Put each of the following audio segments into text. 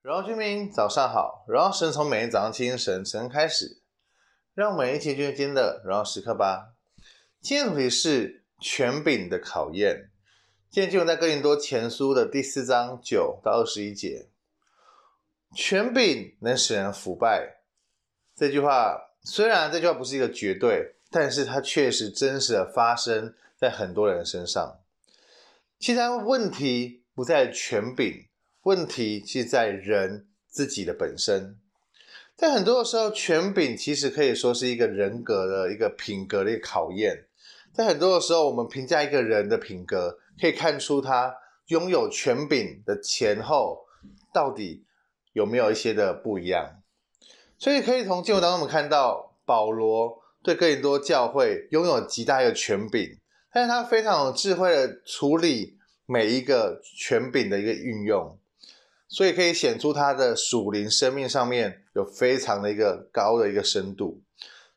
荣耀居民早上好，荣耀神从每天早上清晨晨开始，让我们一起进入今天的荣耀时刻吧。今天的主题是权柄的考验。今天经文在哥林多前书的第四章九到二十一节。权柄能使人腐败，这句话虽然这句话不是一个绝对，但是它确实真实的发生在很多人身上。其实问题不在权柄。问题其实在人自己的本身，在很多的时候，权柄其实可以说是一个人格的一个品格的一个考验。在很多的时候，我们评价一个人的品格，可以看出他拥有权柄的前后到底有没有一些的不一样。所以可以从经文当中我们看到，保罗对哥林多教会拥有极大的权柄，但是他非常有智慧的处理每一个权柄的一个运用。所以可以显出他的属灵生命上面有非常的一个高的一个深度，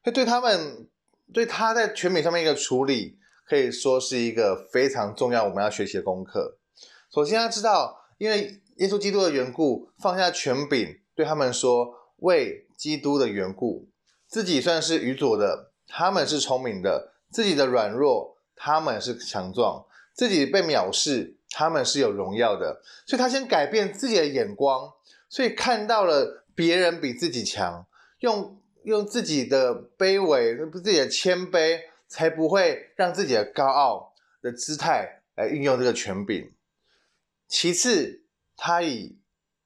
所以对他们对他在权柄上面一个处理，可以说是一个非常重要我们要学习的功课。首先要知道，因为耶稣基督的缘故，放下权柄，对他们说，为基督的缘故，自己算是愚拙的，他们是聪明的；自己的软弱，他们是强壮；自己被藐视。他们是有荣耀的，所以他先改变自己的眼光，所以看到了别人比自己强，用用自己的卑微、自己的谦卑，才不会让自己的高傲的姿态来运用这个权柄。其次，他以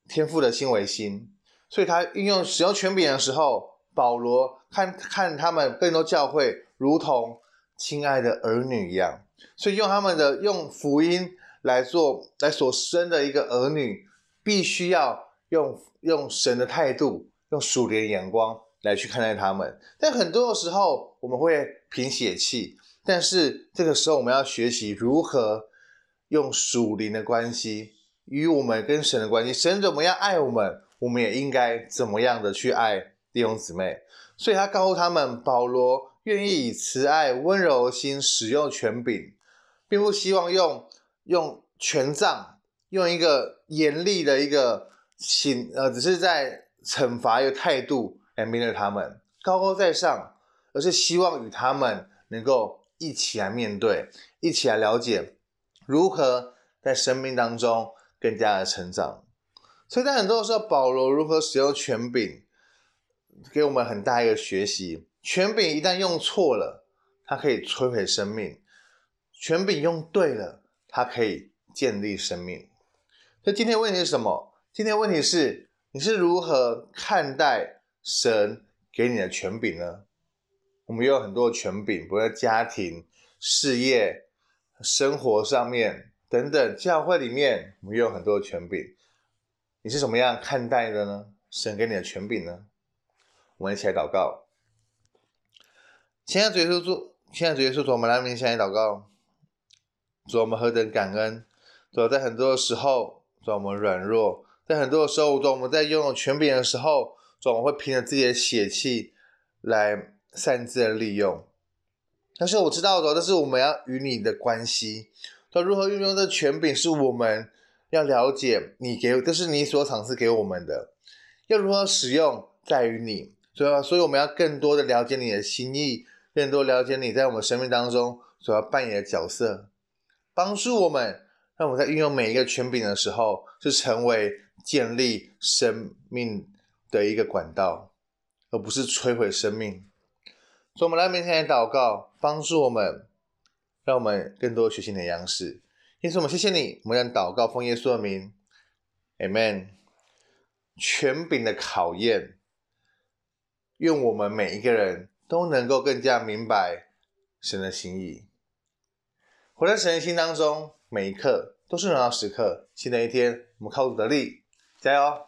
天赋的心为心，所以他运用使用权柄的时候，保罗看看他们更多教会如同亲爱的儿女一样，所以用他们的用福音。来做来所生的一个儿女，必须要用用神的态度，用属灵的眼光来去看待他们。但很多的时候，我们会凭血气，但是这个时候我们要学习如何用属灵的关系与我们跟神的关系。神怎么样爱我们，我们也应该怎么样的去爱弟兄姊妹。所以他告诉他们，保罗愿意以慈爱温柔的心使用权柄，并不希望用。用权杖，用一个严厉的一个刑，呃，只是在惩罚一个态度来面对他们，高高在上，而是希望与他们能够一起来面对，一起来了解如何在生命当中更加的成长。所以在很多时候，保罗如何使用权柄，给我们很大一个学习。权柄一旦用错了，它可以摧毁生命；权柄用对了。它可以建立生命。所以今天问题是什么？今天问题是你是如何看待神给你的权柄呢？我们有很多权柄，不论家庭、事业、生活上面等等，教会里面我们有很多的权柄。你是怎么样看待的呢？神给你的权柄呢？我们一起来祷告。亲爱的主耶稣主，亲爱的主耶稣主，我们来面前来祷告。主，我们何等感恩！主，在很多的时候，主，我们软弱；在很多的时候，主，我们在拥有权柄的时候，主，我们会凭着自己的血气来擅自的利用。但是我知道，主，这是我们要与你的关系。主，如何运用这权柄，是我们要了解你给，这是你所赏赐给我们的。要如何使用，在于你。所以，所以我们要更多的了解你的心意，更多了解你在我们生命当中所要扮演的角色。帮助我们，让我们在运用每一个权柄的时候，是成为建立生命的一个管道，而不是摧毁生命。所以，我们来面前来祷告，帮助我们，让我们更多学习你的样式。因此，我们谢谢你，我们让祷告奉耶稣的名，Amen。权柄的考验，愿我们每一个人都能够更加明白神的心意。活在神的心当中，每一刻都是荣耀时刻。新的一天，我们靠主的力，加油！